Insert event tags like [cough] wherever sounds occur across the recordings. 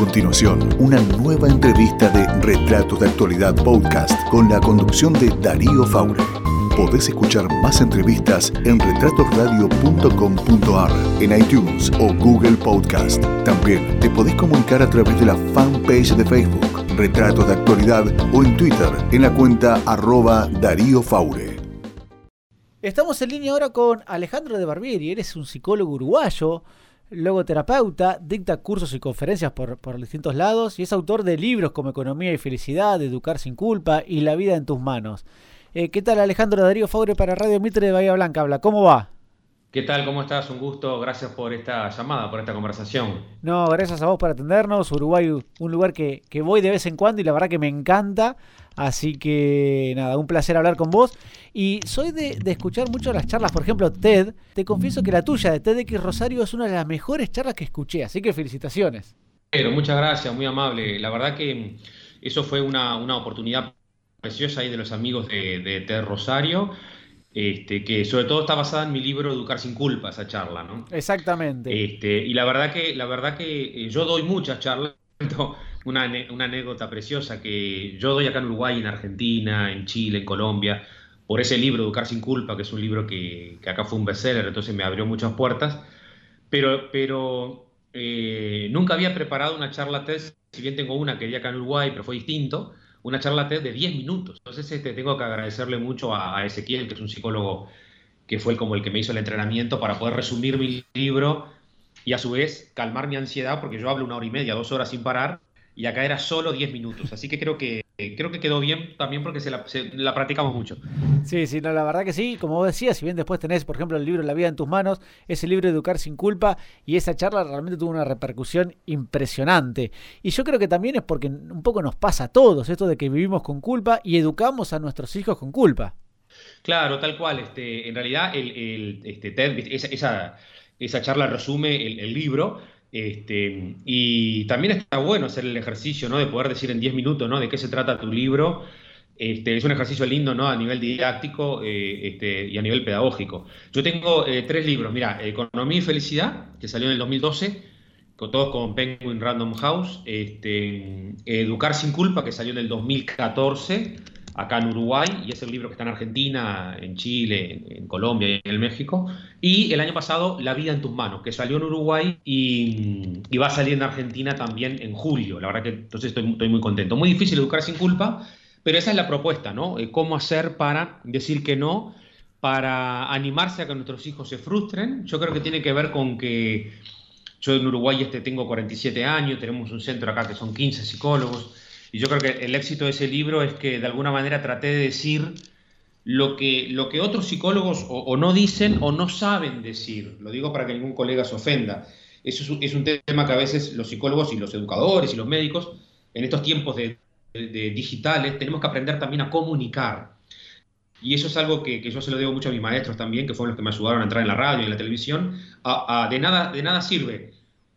continuación una nueva entrevista de Retratos de Actualidad Podcast con la conducción de Darío Faure. Podés escuchar más entrevistas en retratosradio.com.ar, en iTunes o Google Podcast. También te podés comunicar a través de la fanpage de Facebook, Retratos de Actualidad, o en Twitter, en la cuenta arroba Darío Faure. Estamos en línea ahora con Alejandro de Barbieri, eres un psicólogo uruguayo logoterapeuta, dicta cursos y conferencias por, distintos lados y es autor de libros como Economía y Felicidad, Educar sin culpa y La vida en tus manos. Eh, ¿Qué tal Alejandro Darío Faure para Radio Mitre de Bahía Blanca? Habla, ¿cómo va? ¿Qué tal? ¿Cómo estás? Un gusto. Gracias por esta llamada, por esta conversación. No, gracias a vos por atendernos. Uruguay, un lugar que, que voy de vez en cuando y la verdad que me encanta. Así que nada, un placer hablar con vos. Y soy de, escuchar mucho las charlas, por ejemplo, TED. Te confieso que la tuya de TEDx Rosario es una de las mejores charlas que escuché, así que felicitaciones. Pero muchas gracias, muy amable. La verdad que eso fue una, oportunidad preciosa ahí de los amigos de, TED Rosario. Este, que sobre todo está basada en mi libro Educar sin culpa, esa charla, ¿no? Exactamente. Este, y la verdad que, la verdad que eh, yo doy muchas charlas, [laughs] una, anécdota preciosa que yo doy acá en Uruguay, en Argentina, en Chile, en Colombia, por ese libro, Educar sin culpa, que es un libro que, acá fue un bestseller, entonces me abrió muchas puertas, pero, pero eh, nunca había preparado una charla TED, si bien tengo una que di acá en Uruguay, pero fue distinto, una charla de 10 minutos. Entonces este, tengo que agradecerle mucho a, Ezequiel, que es un psicólogo que fue como el que me hizo el entrenamiento para poder resumir mi libro y a su vez calmar mi ansiedad, porque yo hablo una hora y media, dos horas sin parar, y acá era solo 10 minutos. Así que creo que creo que quedó bien también porque se la, practicamos mucho. Sí, sí, la verdad que sí. Como vos decías, si bien después tenés, por ejemplo, el libro La vida en tus manos, ese libro Educar sin culpa, y esa charla realmente tuvo una repercusión impresionante. Y yo creo que también es porque un poco nos pasa a todos esto de que vivimos con culpa y educamos a nuestros hijos con culpa. Claro, tal cual. Este, en realidad, el, este, esa, esa, charla resume el libro este, y también está bueno hacer el ejercicio, ¿no? De poder decir en 10 minutos, ¿no? De qué se trata tu libro. Este, es un ejercicio lindo, ¿no? A nivel didáctico eh, este, y a nivel pedagógico. Yo tengo eh, tres libros, mira, Economía y Felicidad, que salió en el 2012, con, todos con Penguin Random House, Educar sin culpa, que salió en el 2014, acá en Uruguay, y es el libro que está en Argentina, en Chile, en, Colombia y en México. Y el año pasado, La vida en tus manos, que salió en Uruguay y, va a salir en Argentina también en julio. La verdad que entonces estoy, estoy, muy contento. Muy difícil educar sin culpa, pero esa es la propuesta, ¿no? Eh, ¿Cómo hacer para decir que no? Para animarse a que nuestros hijos se frustren. Yo creo que tiene que ver con que yo en Uruguay este, tengo 47 años, tenemos un centro acá que son 15 psicólogos y yo creo que el éxito de ese libro es que de alguna manera traté de decir lo que, lo que otros psicólogos o, no dicen o no saben decir. Lo digo para que ningún colega se ofenda. Eso es un, tema que a veces los psicólogos y los educadores y los médicos, en estos tiempos de, digitales, tenemos que aprender también a comunicar. Y eso es algo que, yo se lo digo mucho a mis maestros también, que fueron los que me ayudaron a entrar en la radio y en la televisión. de, nada, de nada sirve,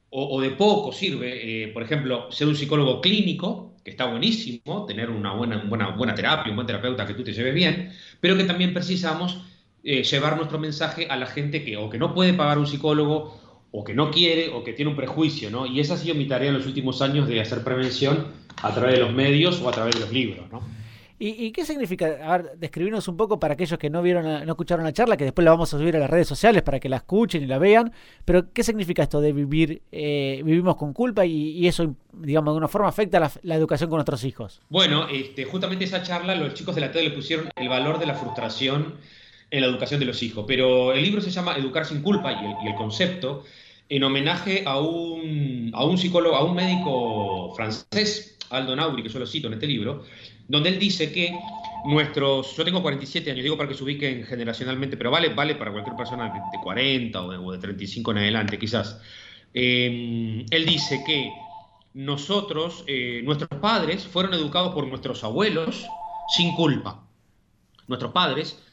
o, de poco sirve, eh, por ejemplo, ser un psicólogo clínico, que está buenísimo, tener una buena, buena, buena terapia, un buen terapeuta que tú te lleves bien, pero que también precisamos eh, llevar nuestro mensaje a la gente que o que no puede pagar un psicólogo, o que no quiere, o que tiene un prejuicio, ¿no? Y esa ha sido mi tarea en los últimos años de hacer prevención a través de los medios o a través de los libros, ¿no? ¿Y, qué significa? A ver, describirnos un poco para aquellos que no vieron, no escucharon la charla, que después la vamos a subir a las redes sociales para que la escuchen y la vean. Pero ¿qué significa esto de vivir, eh, vivimos con culpa y, eso, digamos, de alguna forma afecta la, educación con nuestros hijos? Bueno, este, justamente esa charla, los chicos de la TED le pusieron el valor de la frustración en la educación de los hijos. Pero el libro se llama Educar sin culpa y el, concepto en homenaje a un, a un psicólogo, a un médico francés, Aldo Nauri, que yo lo cito en este libro, donde él dice que nuestros, yo tengo 47 años, digo para que se ubiquen generacionalmente, pero vale, vale para cualquier persona de, 40 o de, 35 en adelante, quizás. Eh, él dice que nosotros, eh, nuestros padres, fueron educados por nuestros abuelos sin culpa. Nuestros padres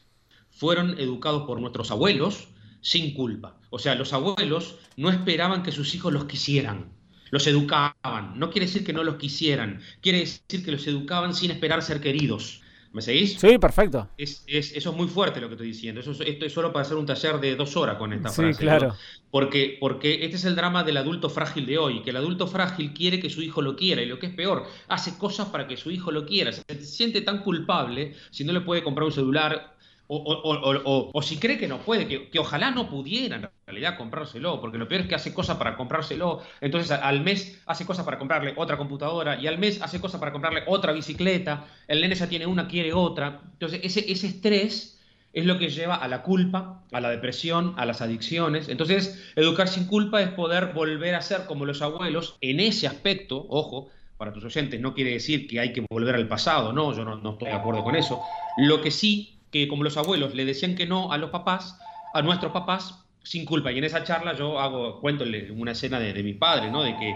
fueron educados por nuestros abuelos sin culpa. O sea, los abuelos no esperaban que sus hijos los quisieran los educaban. No quiere decir que no los quisieran, quiere decir que los educaban sin esperar ser queridos. ¿Me seguís? Sí, perfecto. Es, eso es muy fuerte lo que estoy diciendo. Eso, esto es solo para hacer un taller de dos horas con esta sí, frase. claro. Porque, porque este es el drama del adulto frágil de hoy, que el adulto frágil quiere que su hijo lo quiera y lo que es peor, hace cosas para que su hijo lo quiera. Se siente tan culpable si no le puede comprar un celular o, si cree que no puede, que, ojalá no pudiera en realidad comprárselo, porque lo peor es que hace cosas para comprárselo, entonces al mes hace cosas para comprarle otra computadora y al mes hace cosas para comprarle otra bicicleta, el nene ya tiene una, quiere otra, entonces ese, ese estrés es lo que lleva a la culpa, a la depresión, a las adicciones. Entonces, educar sin culpa es poder volver a ser como los abuelos en ese aspecto, ojo, para tus oyentes, no quiere decir que hay que volver al pasado, no, yo no, no estoy de acuerdo con eso. Lo que sí que como los abuelos le decían que no a los papás, a nuestros papás, sin culpa. Y en esa charla yo hago, cuento una escena de, mi padre, ¿no? De que,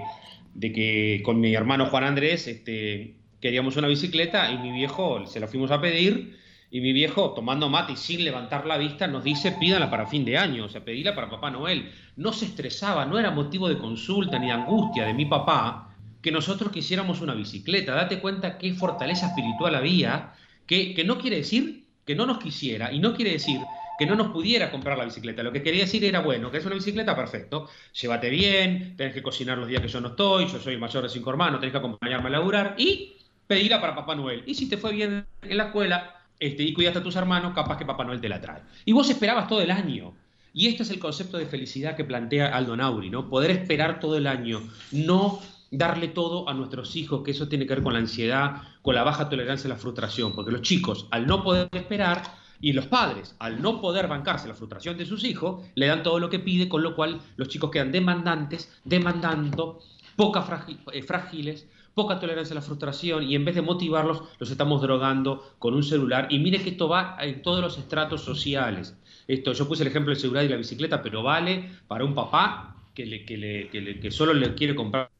de que con mi hermano Juan Andrés este, queríamos una bicicleta y mi viejo se la fuimos a pedir y mi viejo, tomando mate y sin levantar la vista, nos dice pídala para fin de año, o sea, pedíla para Papá Noel. No se estresaba, no era motivo de consulta ni de angustia de mi papá que nosotros quisiéramos una bicicleta. Date cuenta qué fortaleza espiritual había, que, que no quiere decir que no nos quisiera, y no quiere decir que no nos pudiera comprar la bicicleta. Lo que quería decir era, bueno, que es una bicicleta, perfecto. Llévate bien, tenés que cocinar los días que yo no estoy, yo soy mayor de cinco hermanos, tenés que acompañarme a laburar y pedirla para Papá Noel. Y si te fue bien en la escuela este, y cuidaste a tus hermanos, capaz que Papá Noel te la trae. Y vos esperabas todo el año. Y este es el concepto de felicidad que plantea Aldo Nauri, ¿no? Poder esperar todo el año, no darle todo a nuestros hijos, que eso tiene que ver con la ansiedad, con la baja tolerancia a la frustración, porque los chicos, al no poder esperar, y los padres, al no poder bancarse la frustración de sus hijos, le dan todo lo que pide, con lo cual los chicos quedan demandantes, demandando, poca eh, frágiles, poca tolerancia a la frustración y en vez de motivarlos, los estamos drogando con un celular. Y mire que esto va en todos los estratos sociales. Esto, yo puse el ejemplo del celular y la bicicleta, pero vale para un papá que, le, que, le, que, solo le quiere comprar,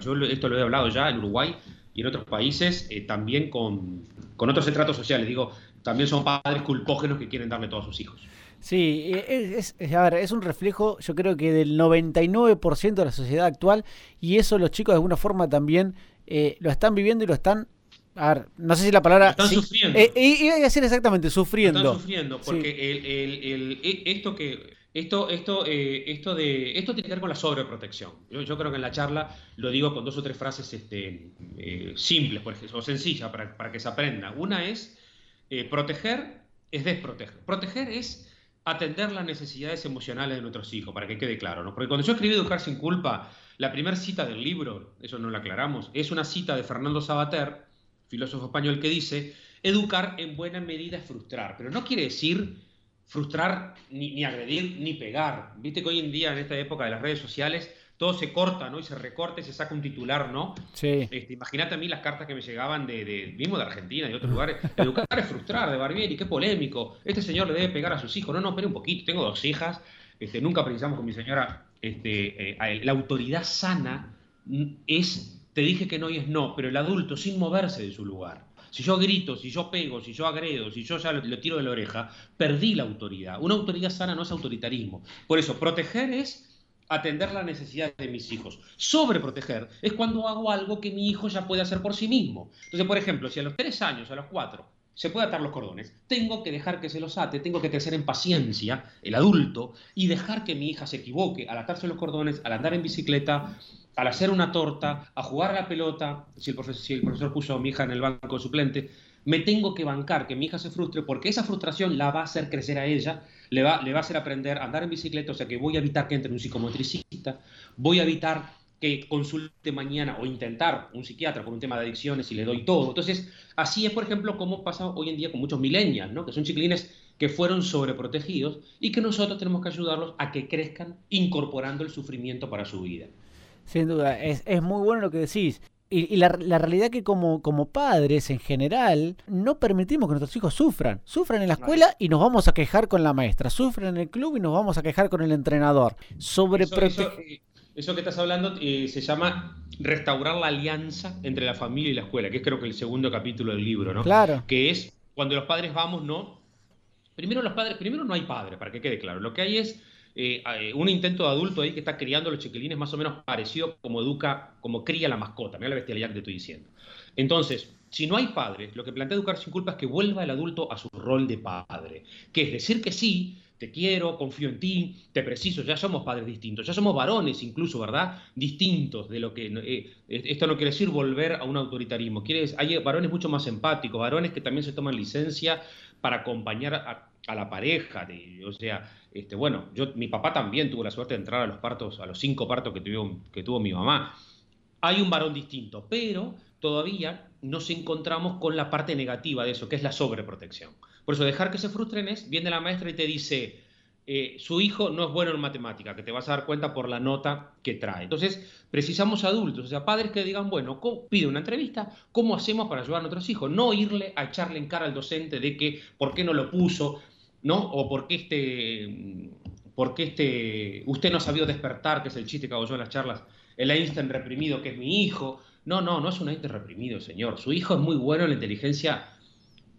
yo esto lo he hablado ya en Uruguay y en otros países, eh, también con, con otros estratos sociales, digo, también son padres culpógenos que quieren darle todo a sus hijos. Sí, eh, es, es, a ver, es un reflejo, yo creo que del 99% de la sociedad actual, y eso los chicos de alguna forma también eh, lo están viviendo y lo están a ver, no sé si la palabra. Están sufriendo. iba a decir exactamente, sufriendo. Están sufriendo, porque el, el, e, esto que esto, esto, eh, esto, de, esto tiene que ver con la sobreprotección. Yo, creo que en la charla lo digo con dos o tres frases este, eh, simples por ejemplo, o sencillas para, que se aprenda. Una es, eh, proteger es desproteger. Proteger es atender las necesidades emocionales de nuestros hijos, para que quede claro. ¿no? Porque cuando yo escribí Educar sin culpa, la primera cita del libro, eso no lo aclaramos, es una cita de Fernando Sabater, filósofo español, que dice, educar en buena medida es frustrar, pero no quiere decir frustrar, ni, agredir, ni pegar. Viste que hoy en día, en esta época de las redes sociales, todo se corta, ¿no? Y se recorta y se saca un titular, ¿no? Sí. Este, Imagínate a mí las cartas que me llegaban de, mismo de Argentina y de otros lugares. [laughs] Educar es frustrar, de Barbieri, qué polémico. Este señor le debe pegar a sus hijos. No, no, espere un poquito, tengo dos hijas. Este, nunca precisamos con mi señora. Este, eh, la autoridad sana es, te dije que no y es no, pero el adulto sin moverse de su lugar. Si yo grito, si yo pego, si yo agredo, si yo ya lo, tiro de la oreja, perdí la autoridad. Una autoridad sana no es autoritarismo. Por eso, proteger es atender las necesidades de mis hijos. Sobreproteger es cuando hago algo que mi hijo ya puede hacer por sí mismo. Entonces, por ejemplo, si a los tres años, a los cuatro, se puede atar los cordones, tengo que dejar que se los ate, tengo que crecer en paciencia, el adulto, y dejar que mi hija se equivoque al atarse los cordones, al andar en bicicleta, al hacer una torta, a jugar a la pelota, si el, profesor, puso a mi hija en el banco suplente, me tengo que bancar que mi hija se frustre porque esa frustración la va a hacer crecer a ella, le va, le va a hacer aprender a andar en bicicleta, o sea que voy a evitar que entre un psicomotricista, voy a evitar que consulte mañana o intentar un psiquiatra por un tema de adicciones y le doy todo. Entonces, así es, por ejemplo, como pasa hoy en día con muchos millennials, ¿no? que son chiquilines que fueron sobreprotegidos y que nosotros tenemos que ayudarlos a que crezcan incorporando el sufrimiento para su vida. Sin duda, es, muy bueno lo que decís. Y, la, realidad que como, como padres en general no permitimos que nuestros hijos sufran. Sufran en la escuela y nos vamos a quejar con la maestra. Sufren en el club y nos vamos a quejar con el entrenador. Sobre eso, eso, que estás hablando eh, se llama restaurar la alianza entre la familia y la escuela, que es creo que el segundo capítulo del libro, ¿no? Claro. Que es cuando los padres vamos, ¿no? Primero los padres, primero no hay padre, para que quede claro. Lo que hay es eh, eh, un intento de adulto ahí que está criando a los chiquilines más o menos parecido como educa, como cría la mascota. Mira la bestialidad que te estoy diciendo. Entonces, si no hay padres, lo que plantea Educar sin culpa es que vuelva el adulto a su rol de padre, que es decir que sí, te quiero, confío en ti, te preciso, ya somos padres distintos, ya somos varones incluso, ¿verdad? Distintos de lo que... Eh, esto no quiere decir volver a un autoritarismo, quiere, hay varones mucho más empáticos, varones que también se toman licencia para acompañar a, la pareja, o sea, este, bueno, yo, mi papá también tuvo la suerte de entrar a los partos, a los cinco partos que tuvo, que tuvo mi mamá. Hay un varón distinto, pero todavía nos encontramos con la parte negativa de eso, que es la sobreprotección. Por eso, dejar que se frustren es, viene la maestra y te dice, eh, su hijo no es bueno en matemática, que te vas a dar cuenta por la nota que trae. Entonces, precisamos adultos, o sea, padres que digan, bueno, pide una entrevista, ¿cómo hacemos para ayudar a nuestros hijos? No irle a echarle en cara al docente de que, ¿por qué no lo puso? ¿No? O por qué este, por qué este, usted no ha sabido despertar, que es el chiste que hago yo en las charlas, el Einstein reprimido, que es mi hijo. No, no, no es un Einstein reprimido, señor. Su hijo es muy bueno en la inteligencia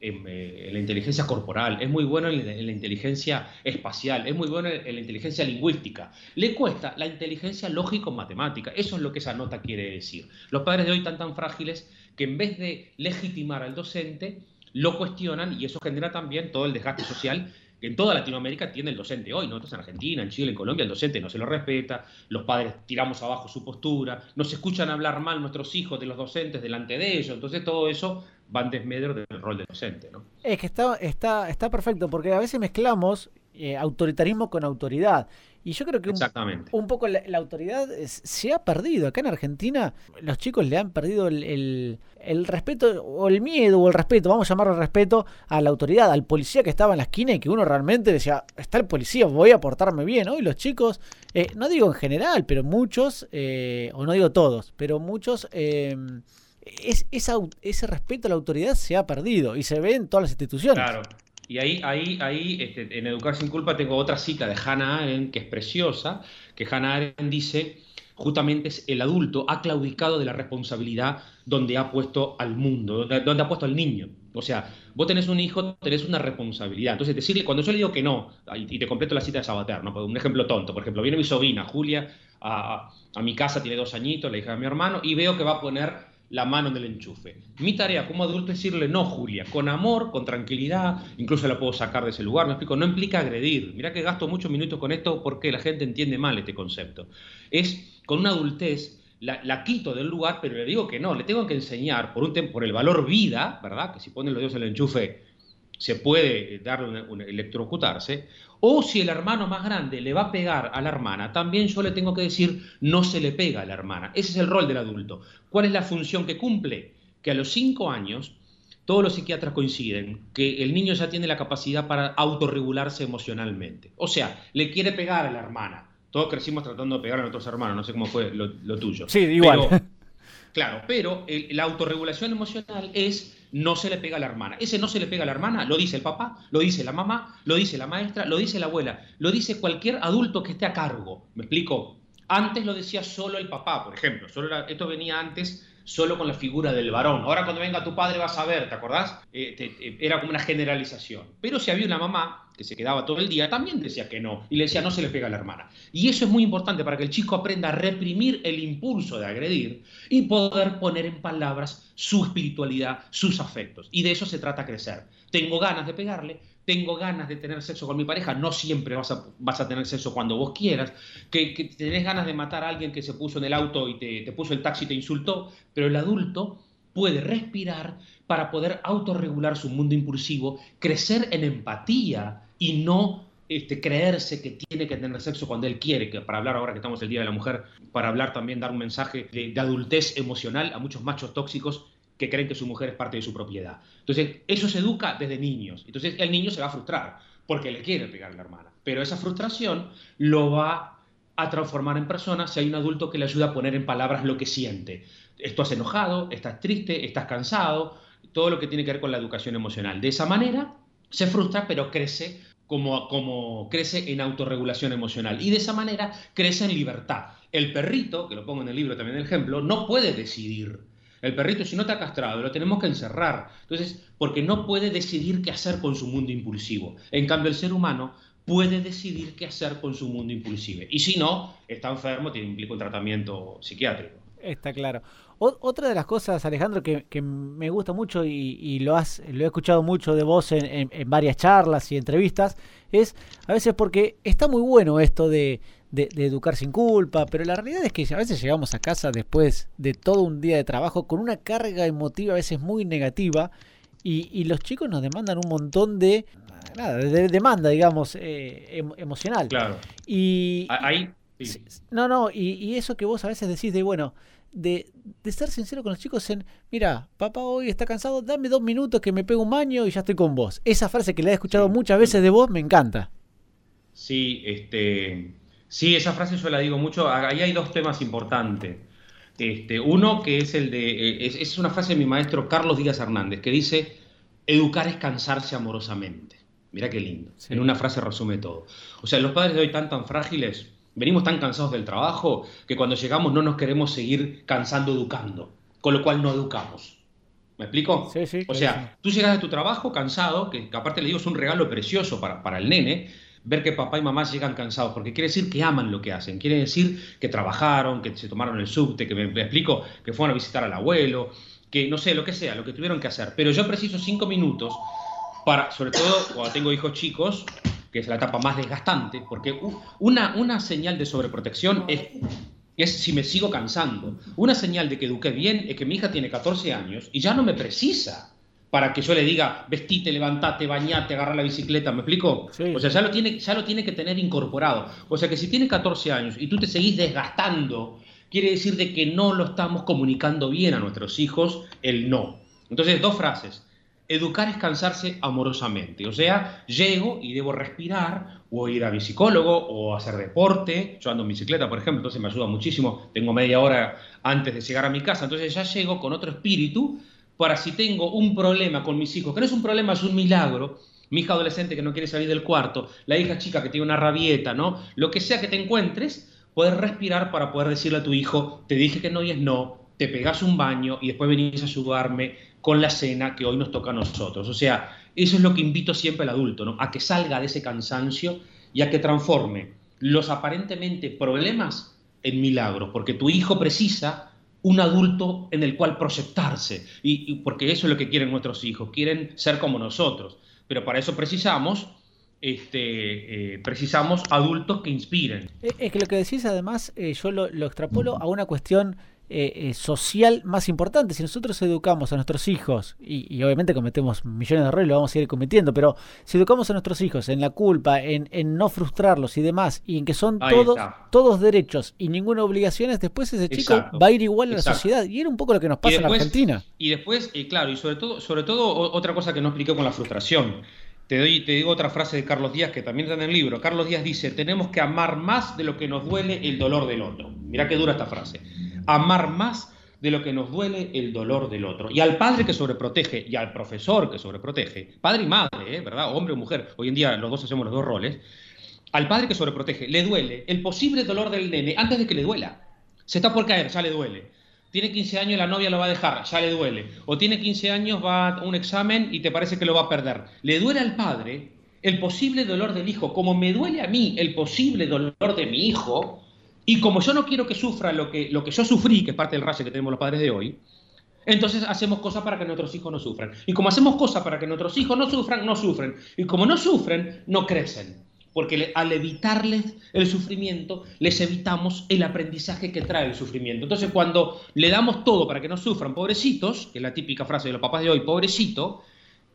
eh, en, la inteligencia corporal, es muy bueno en, la inteligencia espacial, es muy bueno en, la inteligencia lingüística. Le cuesta la inteligencia lógico-matemática. Eso es lo que esa nota quiere decir. Los padres de hoy están tan frágiles que en vez de legitimar al docente, lo cuestionan y eso genera también todo el desgaste social que en toda Latinoamérica tiene el docente hoy. Nosotros en Argentina, en Chile, en Colombia, el docente no se lo respeta, los padres tiramos abajo su postura, nos escuchan hablar mal nuestros hijos de los docentes delante de ellos. Entonces todo eso van desmedro del rol de docente. ¿no? Es que está, está, está perfecto, porque a veces mezclamos eh, autoritarismo con autoridad. Y yo creo que un, un poco la, autoridad se ha perdido. Acá en Argentina los chicos le han perdido el, el, respeto o el miedo o el respeto, vamos a llamarlo respeto, a la autoridad, al policía que estaba en la esquina y que uno realmente decía, está el policía, voy a portarme bien. Hoy los chicos, eh, no digo en general, pero muchos, eh, o no digo todos, pero muchos es, ese respeto a la autoridad se ha perdido y se ve en todas las instituciones. Claro. Y ahí, ahí, ahí este, en Educar sin culpa tengo otra cita de Hannah Arendt que es preciosa, que Hannah Arendt dice, justamente es el adulto ha claudicado de la responsabilidad donde ha puesto al mundo, donde, ha puesto al niño. O sea, vos tenés un hijo, tenés una responsabilidad. Entonces, decirle, cuando yo le digo que no, y te completo la cita de Sabater, ¿no? un ejemplo tonto, por ejemplo, viene mi sobrina, Julia, a, a mi casa, tiene dos añitos, la hija de mi hermano, y veo que va a poner la mano en el enchufe. Mi tarea como adulto es decirle no, Julia, con amor, con tranquilidad, incluso la puedo sacar de ese lugar, me explico, no implica agredir. Mira que gasto muchos minutos con esto porque la gente entiende mal este concepto. Es con una adultez, la, quito del lugar, pero le digo que no, le tengo que enseñar por, un por el valor vida, ¿verdad? Que si ponen los dedos en el enchufe se puede darle un, electrocutarse, o si el hermano más grande le va a pegar a la hermana, también yo le tengo que decir no se le pega a la hermana. Ese es el rol del adulto. ¿Cuál es la función que cumple? Que a los cinco años todos los psiquiatras coinciden que el niño ya tiene la capacidad para autorregularse emocionalmente. O sea, le quiere pegar a la hermana. Todos crecimos tratando de pegar a nuestros hermanos, no sé cómo fue lo, tuyo. Sí, igual. [laughs] claro, pero la autorregulación emocional es no se le pega a la hermana. Ese no se le pega a la hermana lo dice el papá, lo dice la mamá, lo dice la maestra, lo dice la abuela, lo dice cualquier adulto que esté a cargo. ¿Me explico? Antes lo decía solo el papá, por ejemplo. Solo esto venía antes solo con la figura del varón. Ahora cuando venga tu padre vas a ver, ¿te acordás? Eh, era como una generalización. Pero si había una mamá que se quedaba todo el día, también decía que no. Y le decía, no se le pega a la hermana. Y eso es muy importante para que el chico aprenda a reprimir el impulso de agredir y poder poner en palabras su espiritualidad, sus afectos. Y de eso se trata crecer. Tengo ganas de pegarle, tengo ganas de tener sexo con mi pareja, no siempre vas a, vas a tener sexo cuando vos quieras, que, que, tenés ganas de matar a alguien que se puso en el auto y te, te puso el taxi y te insultó, pero el adulto puede respirar para poder autorregular su mundo impulsivo, crecer en empatía y no este, creerse que tiene que tener sexo cuando él quiere, que para hablar ahora que estamos el Día de la Mujer, para hablar también, dar un mensaje de adultez emocional a muchos machos tóxicos que creen que su mujer es parte de su propiedad. Entonces, eso se educa desde niños. Entonces, el niño se va a frustrar porque le quiere pegar la hermana. Pero esa frustración lo va a transformar en persona si hay un adulto que le ayuda a poner en palabras lo que siente. Estás enojado, estás triste, estás cansado, todo lo que tiene que ver con la educación emocional. De esa manera, se frustra, pero crece como, como crece en autorregulación emocional. Y de esa manera crece en libertad. El perrito, que lo pongo en el libro también el ejemplo, no puede decidir el perrito, si no está castrado, lo tenemos que encerrar. Entonces, porque no puede decidir qué hacer con su mundo impulsivo. En cambio, el ser humano puede decidir qué hacer con su mundo impulsivo. Y si no, está enfermo, tiene implica un tratamiento psiquiátrico. Está claro. otra de las cosas, Alejandro, que, me gusta mucho y, lo, has, lo he escuchado mucho de vos en, varias charlas y entrevistas, es a veces porque está muy bueno esto de, educar sin culpa, pero la realidad es que a veces llegamos a casa después de todo un día de trabajo con una carga emotiva a veces muy negativa y, los chicos nos demandan un montón de, nada, de, demanda, digamos, eh, emocional. Claro. Y, ahí no, no, y, eso que vos a veces decís de, bueno, de, de, ser sincero con los chicos en, mira, papá hoy está cansado, dame dos minutos que me pego un baño y ya estoy con vos. Esa frase que le he escuchado muchas veces de vos me encanta. Sí, este, sí, esa frase yo la digo mucho. Ahí hay dos temas importantes. Este, uno que es el de, es, es una frase de mi maestro Carlos Díaz Hernández, que dice, educar es cansarse amorosamente. Mira qué lindo. En una frase resume todo. O sea, los padres de hoy tan tan frágiles Venimos tan cansados del trabajo que cuando llegamos no nos queremos seguir cansando educando, con lo cual no educamos. ¿Me explico? Sí, sí. O sea, tú llegas de tu trabajo cansado, que, aparte le digo es un regalo precioso para, para el nene, ver que papá y mamá llegan cansados, porque quiere decir que aman lo que hacen, quiere decir que trabajaron, que se tomaron el subte, que me, me, explico, que fueron a visitar al abuelo, que no sé, lo que sea, lo que tuvieron que hacer. Pero yo preciso cinco minutos para, sobre todo cuando tengo hijos chicos, que es la etapa más desgastante, porque una, una señal de sobreprotección es, es si me sigo cansando. Una señal de que eduqué bien es que mi hija tiene 14 años y ya no me precisa para que yo le diga, vestite, levantate, bañate, agarra la bicicleta, ¿me explico? O sea, ya lo, tiene, ya lo tiene que tener incorporado. O sea, que si tiene 14 años y tú te seguís desgastando, quiere decir de que no lo estamos comunicando bien a nuestros hijos el no. Entonces, dos frases. Educar es cansarse amorosamente, o sea, llego y debo respirar o ir a mi psicólogo o hacer deporte, yo ando en bicicleta, por ejemplo, entonces me ayuda muchísimo, tengo media hora antes de llegar a mi casa, entonces ya llego con otro espíritu para si tengo un problema con mis hijos, que no es un problema, es un milagro, mi hija adolescente que no quiere salir del cuarto, la hija chica que tiene una rabieta, ¿no? Lo que sea que te encuentres, puedes respirar para poder decirle a tu hijo, te dije que no y es no, te pegas un baño y después venís a ayudarme, con la cena que hoy nos toca a nosotros. O sea, eso es lo que invito siempre al adulto, ¿no? A que salga de ese cansancio y a que transforme los aparentemente problemas en milagros, porque tu hijo precisa un adulto en el cual proyectarse, y, porque eso es lo que quieren nuestros hijos, quieren ser como nosotros, pero para eso precisamos este, eh, precisamos adultos que inspiren. Es que lo que decís además, eh, yo lo, lo, extrapolo a una cuestión eh, eh, social más importante. Si nosotros educamos a nuestros hijos, y, obviamente cometemos millones de errores, lo vamos a seguir cometiendo, pero si educamos a nuestros hijos en la culpa, en, no frustrarlos y demás, y en que son todos, todos derechos y ninguna obligación, después ese chico va a ir igual a la sociedad. Y era un poco lo que nos pasa en Argentina. Y después, eh, claro, y sobre todo, sobre todo otra cosa que no expliqué con la frustración. Te, doy, te digo otra frase de Carlos Díaz que también está en el libro. Carlos Díaz dice, tenemos que amar más de lo que nos duele el dolor del otro. Mirá qué dura esta frase amar más de lo que nos duele el dolor del otro. Y al padre que sobreprotege y al profesor que sobreprotege, padre y madre, ¿eh? ¿verdad? Hombre o mujer, hoy en día los dos hacemos los dos roles, al padre que sobreprotege le duele el posible dolor del nene antes de que le duela. Se está por caer, ya le duele. Tiene 15 años, la novia lo va a dejar, ya le duele. O tiene 15 años, va a un examen y te parece que lo va a perder. Le duele al padre el posible dolor del hijo, como me duele a mí el posible dolor de mi hijo, y como yo no quiero que sufra lo que, lo que yo sufrí, que es parte del rayo que tenemos los padres de hoy, entonces hacemos cosas para que nuestros hijos no sufran. Y como hacemos cosas para que nuestros hijos no sufran, no sufren. Y como no sufren, no crecen. Porque al evitarles el sufrimiento, les evitamos el aprendizaje que trae el sufrimiento. Entonces, cuando le damos todo para que no sufran, pobrecitos, que es la típica frase de los papás de hoy, pobrecito,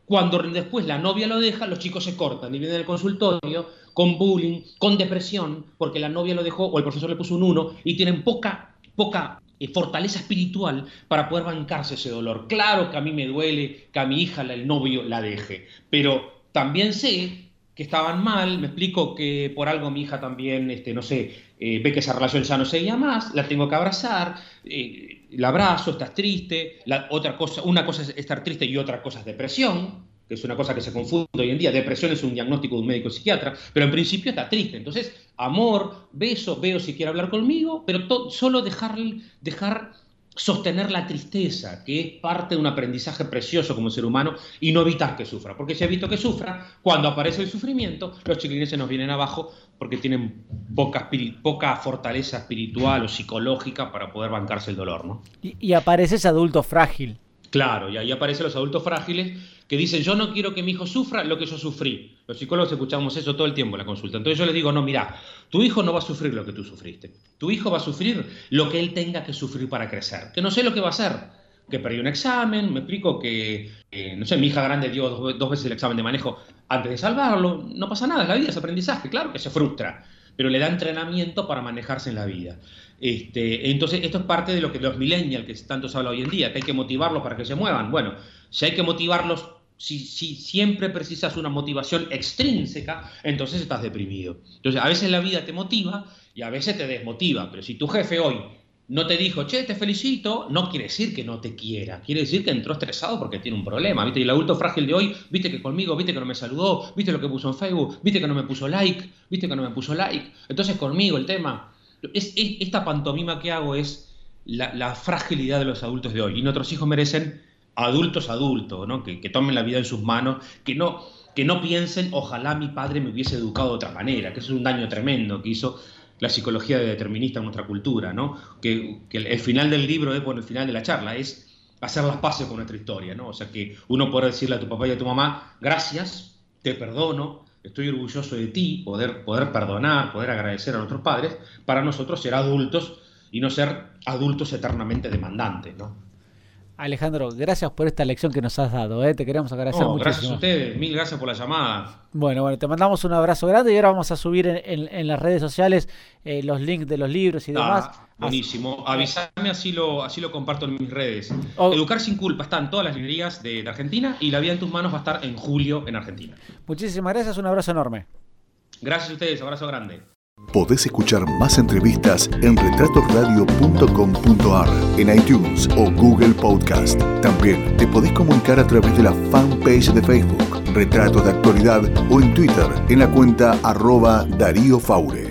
cuando después la novia lo deja, los chicos se cortan y vienen al consultorio con bullying, con depresión, porque la novia lo dejó o el profesor le puso un uno y tienen poca, poca eh, fortaleza espiritual para poder bancarse ese dolor. Claro que a mí me duele que a mi hija el novio la deje, pero también sé que estaban mal, me explico que por algo mi hija también, este, no sé, eh, ve que esa relación ya no seguía más, la tengo que abrazar, eh, la abrazo, estás triste, la, otra cosa, una cosa es estar triste y otra cosa es depresión, que es una cosa que se confunde hoy en día, depresión es un diagnóstico de un médico psiquiatra, pero en principio está triste, entonces amor, beso, veo si quiere hablar conmigo, pero solo dejar, dejar sostener la tristeza, que es parte de un aprendizaje precioso como ser humano, y no evitar que sufra. Porque si evito que sufra, cuando aparece el sufrimiento, los chiquilines se nos vienen abajo porque tienen poca, poca fortaleza espiritual o psicológica para poder bancarse el dolor. ¿no? Y, y aparece ese adulto frágil. Claro, y ahí aparecen los adultos frágiles que dicen, yo no quiero que mi hijo sufra lo que yo sufrí. Los psicólogos escuchamos eso todo el tiempo en la consulta. Entonces yo les digo, no, mira, tu hijo no va a sufrir lo que tú sufriste. Tu hijo va a sufrir lo que él tenga que sufrir para crecer. Que no sé lo que va a hacer. Que perdió un examen, me explico que, no sé, mi hija grande dio dos, veces el examen de manejo antes de salvarlo. No pasa nada, es la vida, es aprendizaje. Claro que se frustra, pero le da entrenamiento para manejarse en la vida. Este, entonces, esto es parte de lo que los millennials, que tanto se habla hoy en día, que hay que motivarlos para que se muevan. Bueno, si hay que motivarlos, si, si siempre precisas una motivación extrínseca, entonces estás deprimido. Entonces, a veces la vida te motiva y a veces te desmotiva, pero si tu jefe hoy no te dijo, che, te felicito, no quiere decir que no te quiera, quiere decir que entró estresado porque tiene un problema, ¿viste? Y el adulto frágil de hoy, viste que conmigo, viste que no me saludó, viste lo que puso en Facebook, viste que no me puso like, viste que no me puso like. Entonces conmigo el tema, es, esta pantomima que hago es la, fragilidad de los adultos de hoy. Y nuestros hijos merecen adultos adultos, ¿no? que, tomen la vida en sus manos, que no, que no piensen, ojalá mi padre me hubiese educado de otra manera, que eso es un daño tremendo que hizo la psicología de determinista en nuestra cultura, ¿no? Que, el, final del libro es, bueno, el final de la charla, es hacer las paces con nuestra historia, ¿no? O sea, que uno puede decirle a tu papá y a tu mamá, gracias, te perdono, estoy orgulloso de ti, poder, poder perdonar, poder agradecer a nuestros padres, para nosotros ser adultos y no ser adultos eternamente demandantes, ¿no? Alejandro, gracias por esta lección que nos has dado, ¿eh? te queremos agradecer muchísimo. Gracias a ustedes, mil gracias por la llamada. Bueno, bueno, te mandamos un abrazo grande y ahora vamos a subir en, las redes sociales eh, los links de los libros y demás. Ah, buenísimo, avísame así lo, así lo comparto en mis redes. Educar sin culpa está en todas las librerías de, de Argentina y La vida en tus manos va a estar en julio en Argentina. Muchísimas gracias, un abrazo enorme. Gracias a ustedes, abrazo grande. Podés escuchar más entrevistas en retratosradio.com.ar, en iTunes o Google Podcast. También te podés comunicar a través de la fanpage de Facebook, Retratos de Actualidad o en Twitter en la cuenta arroba Darío Faure.